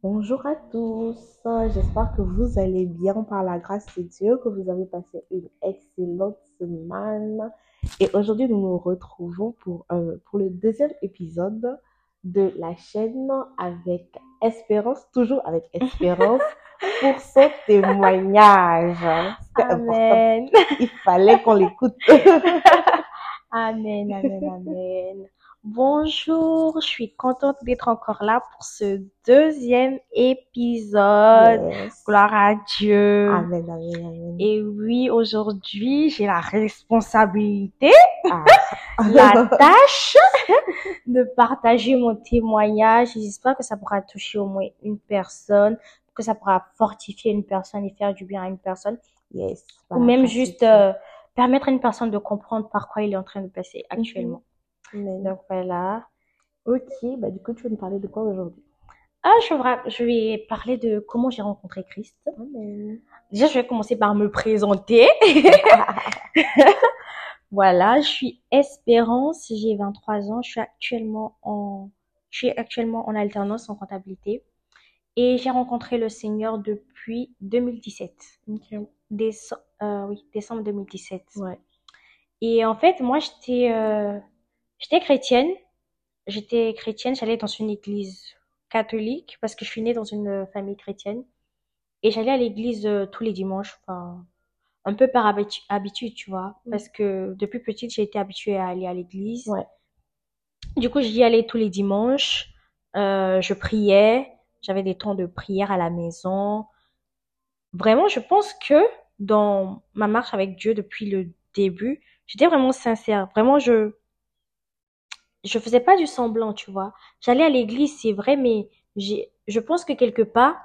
Bonjour à tous, j'espère que vous allez bien par la grâce de Dieu, que vous avez passé une excellente semaine. Et aujourd'hui, nous nous retrouvons pour, euh, pour le deuxième épisode de la chaîne avec Espérance, toujours avec Espérance, pour son témoignage. C'était important. Amen. Il fallait qu'on l'écoute. Amen, amen, amen. Bonjour, je suis contente d'être encore là pour ce deuxième épisode. Yes. Gloire à Dieu. Amen, amen, amen. Et oui, aujourd'hui, j'ai la responsabilité, Ah. la tâche de partager mon témoignage. J'espère que ça pourra toucher au moins une personne, que ça pourra fortifier une personne et faire du bien à une personne. Yes. ou même juste euh, permettre à une personne de comprendre par quoi il est en train de passer actuellement. Amen. Donc voilà. Ok, bah du coup, tu veux nous parler de quoi aujourd'hui? Ah, je, vra- je vais parler de comment j'ai rencontré Christ. Déjà, je vais commencer par me présenter. Voilà, je suis Espérance, j'ai 23 ans, je suis actuellement en, je suis actuellement en alternance en comptabilité et j'ai rencontré le Seigneur depuis 2017. Ok. Déce- euh, oui, décembre 2017. Ouais. Et en fait, moi, j'étais euh, j'étais chrétienne. J'étais chrétienne, j'allais dans une église catholique parce que je suis née dans une famille chrétienne. Et j'allais à l'église euh, tous les dimanches, enfin, un peu par habitu- habitude, tu vois. Mm. Parce que depuis petite, j'ai été habituée à aller à l'église. Ouais. Du coup, j'y allais tous les dimanches. Euh, je priais. J'avais des temps de prière à la maison. Vraiment, je pense que dans ma marche avec Dieu depuis le début, j'étais vraiment sincère. Vraiment, je je faisais pas du semblant, tu vois. J'allais à l'église, c'est vrai, mais j'ai je pense que quelque part,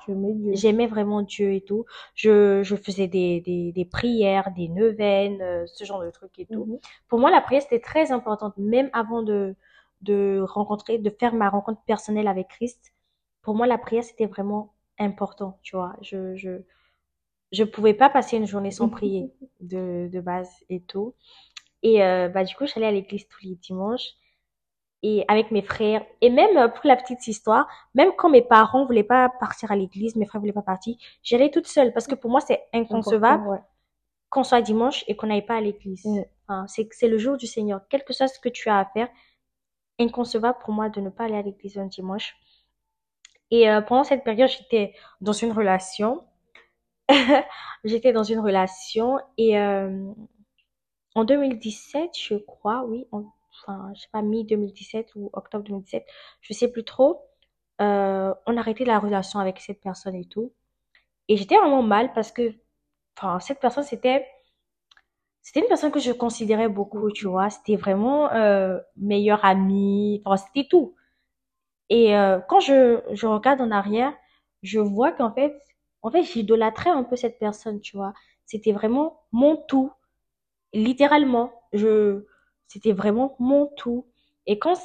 j'aimais vraiment Dieu et tout. Je je faisais des des des prières, des neuvaines, euh, ce genre de trucs et tout. Mhm. Pour moi, la prière, c'était très importante, même avant de, de rencontrer, de faire ma rencontre personnelle avec Christ. Pour moi, la prière, c'était vraiment important, tu vois. Je, je, je pouvais pas passer une journée sans prier de, de base et tout. Et euh, bah, du coup, j'allais à l'église tous les dimanches et avec mes frères. Et même euh, pour la petite histoire, même quand mes parents voulaient pas partir à l'église, mes frères voulaient pas partir, j'allais toute seule parce que pour moi, c'est inconcevable ouais. qu'on soit dimanche et qu'on n'aille pas à l'église. Mm. Enfin, c'est c'est le jour du Seigneur. Quel que soit ce que tu as à faire, inconcevable pour moi de ne pas aller à l'église un dimanche. Et euh, pendant cette période, j'étais dans une relation. J'étais dans une relation et euh, en 2017, je crois, oui, en- enfin, je sais pas, mi-2017 ou octobre 2017, je sais plus trop, euh, on a arrêté la relation avec cette personne et tout. Et j'étais vraiment mal parce que, enfin, cette personne, c'était, c'était une personne que je considérais beaucoup, tu vois. C'était vraiment euh, meilleure amie, enfin, c'était tout. Et euh, quand je, je regarde en arrière, je vois qu'en fait, en fait, j'idolâtrais un peu cette personne, tu vois. C'était vraiment mon tout, littéralement. Je, c'était vraiment mon tout. Et quand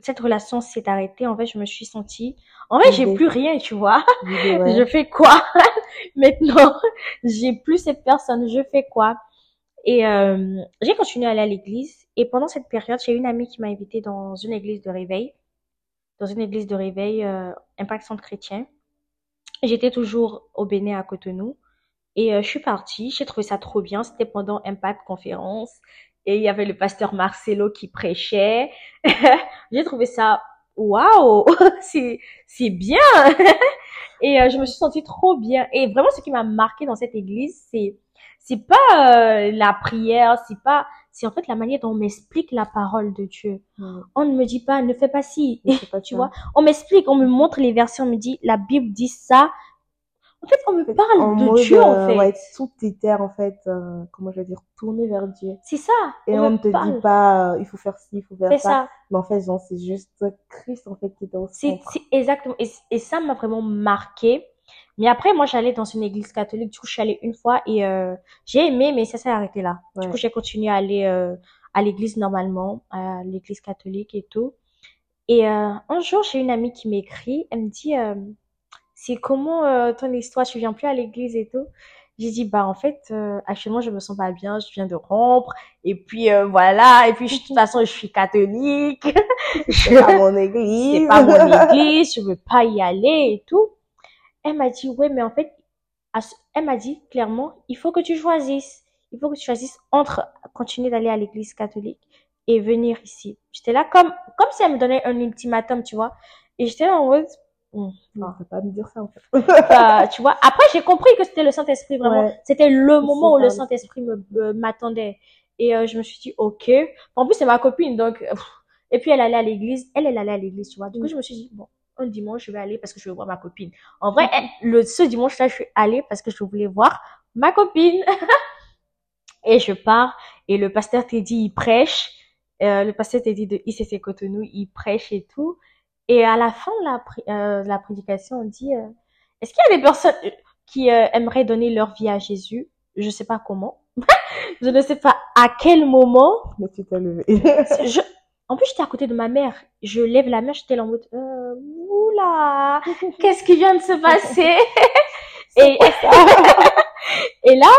cette relation s'est arrêtée, en fait, je me suis sentie, en fait, j'ai plus rien, tu vois. Ouais. Je fais quoi? Maintenant? J'ai plus cette personne, je fais quoi? Et euh, j'ai continué à aller à l'église. Et pendant cette période, j'ai une amie qui m'a invitée dans une église de réveil, dans une église de réveil euh, Impact Centre Chrétien. J'étais toujours au Bénin à Cotonou. Et euh, je suis partie, j'ai trouvé ça trop bien. C'était pendant Impact Conférence. Et il y avait le pasteur Marcelo qui prêchait. j'ai trouvé ça, waouh, c'est, c'est bien. Et euh, je me suis sentie trop bien. Et vraiment, ce qui m'a marqué dans cette église, c'est, c'est pas euh, la prière, c'est pas, c'est en fait la manière dont on m'explique la parole de Dieu. Ouais. On ne me dit pas, ne fais pas ci. Pas Tu vois, on m'explique, on me montre les versets, on me dit, la Bible dit ça. En fait, on me parle En de mode, Dieu, en euh, fait. ouais, tout était en fait, euh, comment je vais dire, tourné vers Dieu. C'est ça. Et on ne te parle. dit pas, euh, il faut faire ci, il faut faire ça. ça. Mais en fait, genre, c'est juste Christ en fait qui est au C'est, exactement. Et, et ça m'a vraiment marqué. Mais après, moi, j'allais dans une église catholique. Du coup, je suis allée une fois et euh, j'ai aimé, mais ça s'est arrêté là. Du coup, j'ai continué à aller euh, à l'église normalement, à l'église catholique et tout. Et euh, un jour, j'ai une amie qui m'écrit. Elle me dit, euh, c'est comment euh, ton histoire? Tu viens plus à l'église et tout? J'ai dit, bah en fait, euh, actuellement, je me sens pas bien, je viens de rompre, et puis euh, voilà, et puis je- de toute façon, je suis catholique, C'est pas mon église. c'est pas mon église, je veux pas y aller et tout. Elle m'a dit, ouais, mais en fait, elle m'a dit clairement, il faut que tu choisisses. Il faut que tu choisisses entre continuer d'aller à l'église catholique et venir ici. J'étais là comme, comme si elle me donnait un ultimatum, tu vois. Et j'étais là en mode, bon, Non, faut pas me dire ça en fait. euh, tu vois. Après, j'ai compris que c'était le Saint-Esprit vraiment. Ouais. C'était le moment où le. Saint-Esprit me- m'attendait. Et euh, je me suis dit, ok. En plus, c'est ma copine, donc. euh. Et puis, elle allait à l'église. Elle, elle allait à l'église, tu vois. Du coup, Mm. je me suis dit, bon, un dimanche, je vais aller parce que je veux voir ma copine. En vrai, elle- le, ce dimanche-là, je suis allée parce que je voulais voir ma copine. et je pars. Et le pasteur Teddy, il prêche. Euh, le pasteur Teddy de ICC Cotonou, il prêche et tout. Et à la fin de la, euh, la prédication, on dit, euh, est-ce qu'il y a des personnes euh, qui euh, aimeraient donner leur vie à Jésus? Je sais pas comment. je ne sais pas à quel moment. Mais tu t'es levé. Je... En plus, j'étais à côté de ma mère. Je lève la main, j'étais en mode, euh, oula, qu'est-ce qui vient de se passer? Et et là,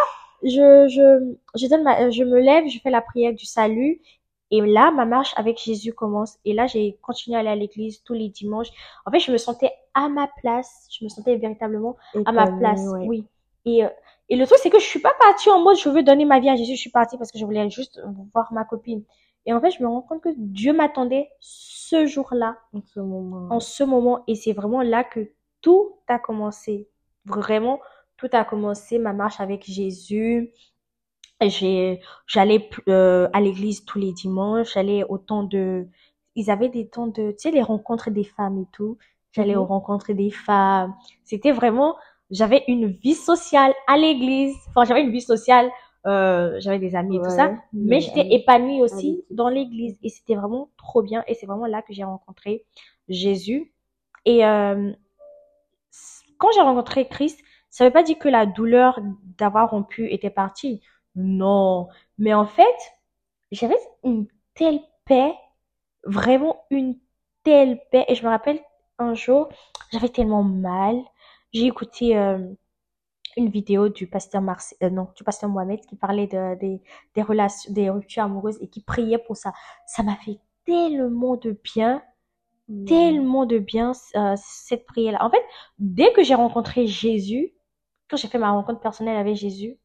je je je donne ma, je me lève, je fais la prière du salut. Et là, ma marche avec Jésus commence. Et là, j'ai continué à aller à l'église tous les dimanches. En fait, je me sentais à ma place. Je me sentais véritablement à ma place, ouais. oui. Et, euh, et le truc, c'est que je suis pas partie en mode je veux donner ma vie à Jésus. Je suis partie parce que je voulais juste voir ma copine. Et en fait, je me rends compte que Dieu m'attendait ce jour-là, En ce moment. en ce moment. Et c'est vraiment là que tout a commencé. Vraiment, tout a commencé. Ma marche avec Jésus. J'ai, j'allais euh, à l'église tous les dimanches. J'allais au temps de, ils avaient des temps de, tu sais, les rencontres des femmes et tout. J'allais Mhm. aux rencontres des femmes. C'était vraiment, j'avais une vie sociale à l'église. Enfin, j'avais une vie sociale, euh, j'avais des amis et tout ça. Mais j'étais épanouie aussi dans l'église. Et c'était vraiment trop bien. Et c'est vraiment là que j'ai rencontré Jésus. Et euh, quand j'ai rencontré Christ, ça veut pas dire que la douleur d'avoir rompu était partie. Non. Mais en fait, j'avais une telle paix, vraiment une telle paix. Et je me rappelle un jour, j'avais tellement mal. J'ai écouté euh, une vidéo du pasteur euh, non, du pasteur Mohamed qui parlait de, des, des relations, des ruptures amoureuses et qui priait pour ça. Ça m'a fait tellement de bien, Mm. tellement de bien euh, cette prière-là. En fait, dès que j'ai rencontré Jésus, quand j'ai fait ma rencontre personnelle avec Jésus,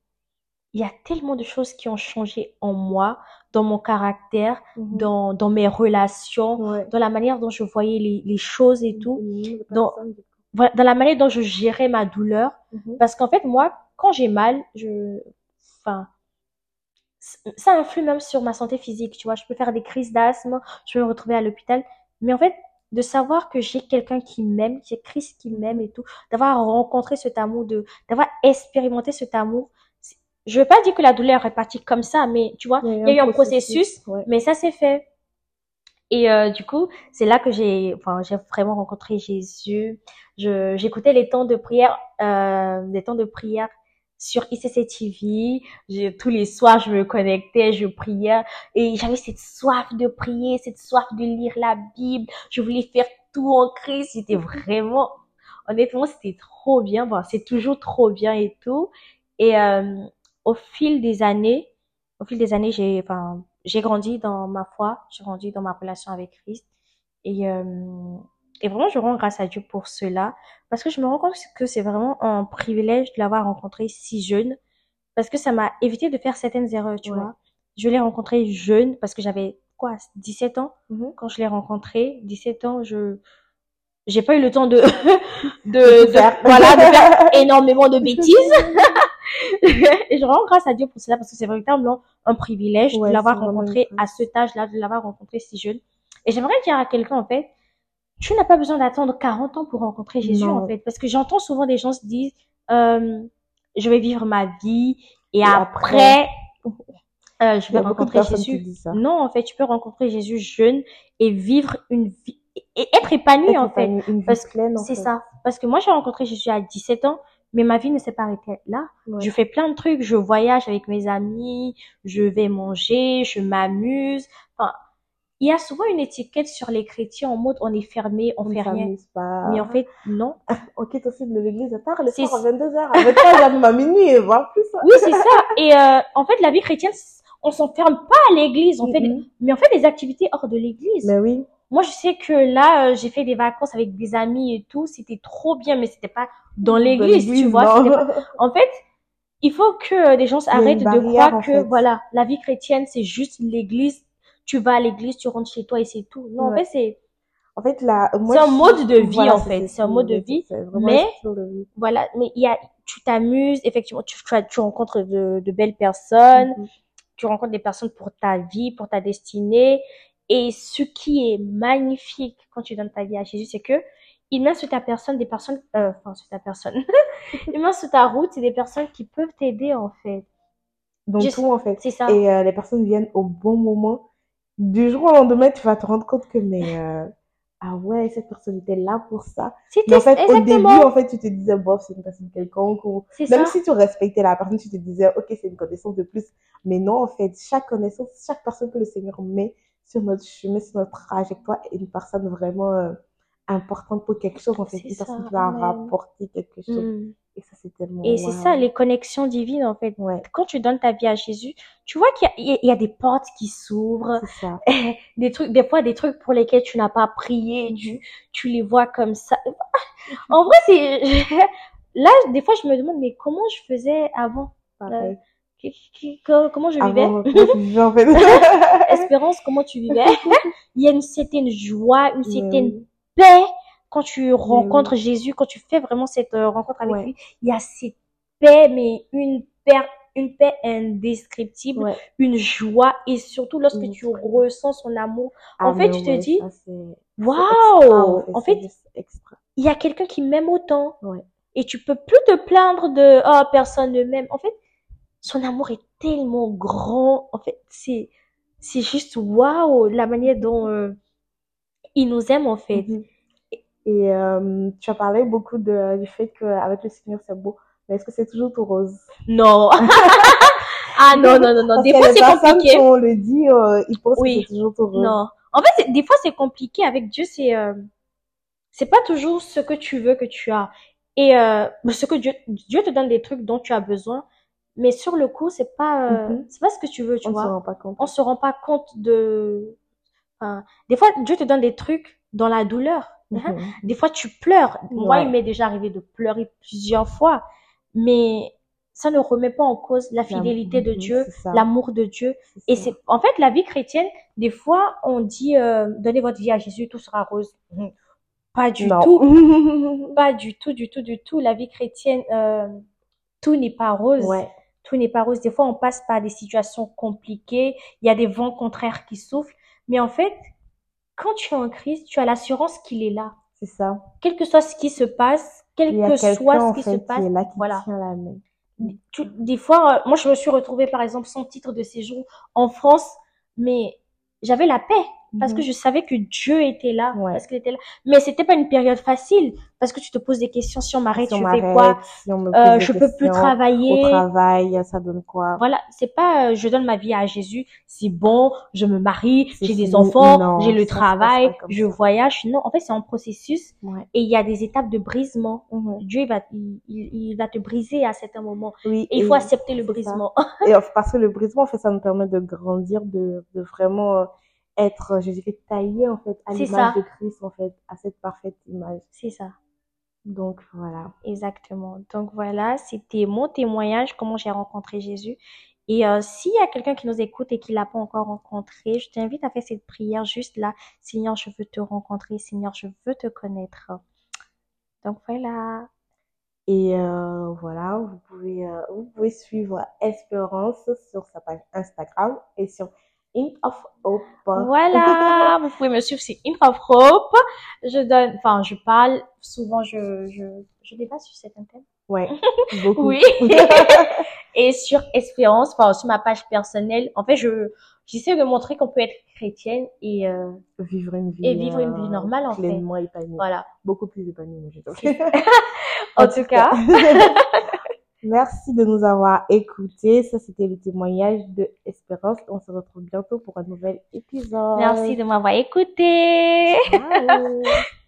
il y a tellement de choses qui ont changé en moi, dans mon caractère, Mhm. dans, dans mes relations, Ouais. dans la manière dont je voyais les, les choses et tout, Mhm, dans- voilà, dans la manière dont je gérais ma douleur. Mhm. Parce qu'en fait, moi, quand j'ai mal, je, enfin, ça influe même sur ma santé physique, tu vois. Je peux faire des crises d'asthme, je peux me retrouver à l'hôpital. Mais en fait, de savoir que j'ai quelqu'un qui m'aime, j'ai Christ qui m'aime et tout, d'avoir rencontré cet amour, de, d'avoir expérimenté cet amour. Je veux pas dire que la douleur est partie comme ça, mais tu vois, il y a eu un processus, Ouais. mais ça s'est fait. Et euh, du coup, c'est là que j'ai, enfin, j'ai vraiment rencontré Jésus. Je, j'écoutais les temps de prière, euh, les temps de prière sur ICC TV. Je, tous les soirs, je me connectais, je priais et j'avais cette soif de prier, cette soif de lire la Bible. Je voulais faire tout en Christ. C'était vraiment, honnêtement, c'était trop bien. Bon, c'est toujours trop bien et tout. Et euh, au fil des années, au fil des années, j'ai, enfin, j'ai grandi dans ma foi, j'ai grandi dans ma relation avec Christ. Et, euh, et vraiment, je rends grâce à Dieu pour cela. Parce que je me rends compte que c'est vraiment un privilège de l'avoir rencontré si jeune. Parce que ça m'a évité de faire certaines erreurs, tu Ouais. vois. Je l'ai rencontré jeune parce que j'avais, quoi, 17 ans Mhm. quand je l'ai rencontré. 17 ans, je, j'ai pas eu le temps de, de, voilà, de faire énormément de bêtises. et je rends grâce à Dieu pour cela parce que c'est véritablement un privilège Ouais, de l'avoir rencontré à cet âge-là, de l'avoir rencontré si jeune. Et j'aimerais dire à quelqu'un, en fait, tu n'as pas besoin d'attendre 40 ans pour rencontrer Jésus, Non. en fait. Parce que j'entends souvent des gens se disent, euh, je vais vivre ma vie et, Et après, euh, je vais rencontrer Jésus. Non, en fait, tu peux rencontrer Jésus jeune et vivre une vie, et être épanoui, Être en fait. épanouie, une vie Parce que C'est ça. Parce que moi, j'ai rencontré Jésus à 17 ans, mais ma vie ne s'est pas arrêtée là. Ouais. Je fais plein de trucs, je voyage avec mes amis, je vais manger, je m'amuse. Enfin, il y a souvent une étiquette sur les chrétiens en mode on est fermé, on ne fait rien. pas. Mais en fait, non. On quitte aussi de l'église tard, le soir à 22h. À 23h, même à minuit, voire plus. Oui, c'est ça. Et euh, en fait, la vie chrétienne, on s'enferme pas à l'église. On fait, des- Mhm. mais on fait des activités hors de l'église. Mais oui. Moi, je sais que là, euh, j'ai fait des vacances avec des amis et tout. C'était trop bien, mais c'était pas dans l'église, tu vois. pas- En fait, il faut que les gens a une arrêtent de croire que, fait. voilà, la vie chrétienne, c'est juste l'église. Tu vas à l'église, tu rentres chez toi et c'est tout. Non, en fait, c'est, En fait, là, C'est un mode de vie, voilà, en fait. C'est un mode de vie, mais- de vie. voilà, mais il y a, tu t'amuses, effectivement, tu, tu, tu rencontres de, de belles personnes, Mhm. tu rencontres des personnes pour ta vie, pour ta destinée. Et ce qui est magnifique quand tu donnes ta vie à Jésus, c'est que il met sur ta personne des personnes, euh, enfin, sur ta personne, il met sur ta route, des personnes qui peuvent t'aider, en fait. Donc, Je- tout, en fait. C'est ça. Et euh, les personnes viennent au bon moment. Du jour au lendemain, tu vas te rendre compte que, mais, euh, ah ouais, cette personne était là pour ça. Mais en fait, au début, exactement, en fait, tu te disais, bof, c'est une personne quelconque. Ou... Même ça. si tu respectais la personne, tu te disais, ok, c'est une connaissance de plus. Mais non, en fait, chaque connaissance, chaque personne que le Seigneur met sur notre chemin, sur notre trajectoire, une personne vraiment euh, importante pour quelque chose, en fait. Une personne qui va rapporter quelque chose. Mm. Et ça, c'est tellement. Et c'est ça, les connexions divines, en fait. Ouais, Quand tu donnes ta vie à Jésus, tu vois qu'il y a, y des portes qui s'ouvrent, des trucs, des fois des trucs pour lesquels tu n'as pas prié, tu, tu les vois comme ça. En vrai, c'est, là, des fois, je me demande, mais comment je faisais avant? Pareil. Comment je vivais? Avant, comment tu vivais, en fait. Espérance, comment tu vivais? Il y a une certaine joie, une certaine paix quand tu rencontres Jésus, quand tu fais vraiment cette euh, rencontre avec Ouais. lui. Il y a cette paix, mais une paix, une paix indescriptible, Ouais. une joie, et surtout lorsque tu ressens son amour. Ah, En fait, tu te ouais, dis, Waouh! En fait, il y a quelqu'un qui m'aime autant. Ouais. Et tu peux plus te plaindre de, oh, personne ne m'aime. En fait, son amour est tellement grand. En fait, c'est, c'est juste waouh, la manière dont euh, il nous aime, en fait. Mhm. Et euh, tu as parlé beaucoup de, du fait qu'avec le Seigneur, c'est beau. Mais est-ce que c'est toujours tout rose? Non. ah non, non, non, non. Des fois, c'est compliqué. quand on le dit, euh, ils pensent Oui. que c'est toujours tout rose. Non. En fait, des fois, c'est compliqué avec Dieu. C'est, euh, c'est pas toujours ce que tu veux que tu as. Et euh, ce que Dieu, Dieu te donne des trucs dont tu as besoin, mais sur le coup, c'est pas, euh, Mhm. c'est pas ce que tu veux, tu On ne se vois. rend pas compte. On se rend pas compte de. Enfin, des fois, Dieu te donne des trucs dans la douleur. hein? Mhm. Des fois, tu pleures. Moi, il m'est déjà arrivé de pleurer plusieurs fois, mais ça ne remet pas en cause la fidélité de Dieu, l'amour de Dieu. Et c'est, en fait, la vie chrétienne, des fois, on dit, euh, donnez votre vie à Jésus, tout sera rose. Mhm. Pas du Non. tout. Pas du tout, du tout, du tout. La vie chrétienne, euh, tout n'est pas rose. ouais. Tout n'est pas rose. Des fois, on passe par des situations compliquées. Il y a des vents contraires qui soufflent. Mais en fait, quand tu es en Christ, tu as l'assurance qu'il est là. C'est ça. Quel que soit ce qui se passe, quel que soit ce qui fait, se passe, qui est là, qui voilà. tient la main. tu- des fois, euh, moi, je me suis retrouvée, par exemple, sans titre de séjour en France, mais j'avais la paix parce que Mhm. je savais que Dieu était là, Ouais. parce qu'il était là. Mais c'était pas une période facile parce que tu te poses des questions si on m'arrête, Si je fais quoi? si on me pose Euh, Je peux plus travailler. Au travail, ça donne quoi? Voilà, c'est pas euh, je donne ma vie à Jésus, c'est bon, je me marie, j'ai des enfants, j'ai le travail, je voyage. Non, en fait, c'est un processus Ouais. et il y a des étapes de brisement. Mhm. Dieu il va, il, il- va te briser à certains moments. Oui, Et il faut accepter le brisement. Et parce que le brisement, en fait, ça nous permet de grandir, de, de vraiment euh, être, je dirais, taillé, en fait, à l'image de Christ, en fait, à cette parfaite image. C'est ça. Donc, voilà. Exactement. Donc voilà, c'était mon témoignage, comment j'ai rencontré Jésus. Et euh, s'il y a quelqu'un qui nous écoute et qui l'a pas encore rencontré, je t'invite à faire cette prière juste là. Seigneur, je veux te rencontrer. Seigneur, je veux te connaître. Donc voilà. Et euh, voilà, vous pouvez, euh, vous pouvez suivre Espérance sur sa page Instagram et sur In of Hope. Voilà, vous pouvez me suivre sur Infraprope. Je donne, enfin, je parle souvent, je, je, je débat sur certains thèmes. Ouais, beaucoup. Oui. Et sur Espérance, enfin, sur ma page personnelle, en fait, je, j'essaie de montrer qu'on peut être chrétienne et, euh, vivre une vie. Et vivre une vie euh, normale, en fait. épanouie. voilà. Beaucoup plus épanouie. C'est- En tout cas, Merci de nous avoir écoutés. Ça, c'était le témoignage de Espérance. On se retrouve bientôt pour un nouvel épisode. merci de m'avoir écouté. Ciao.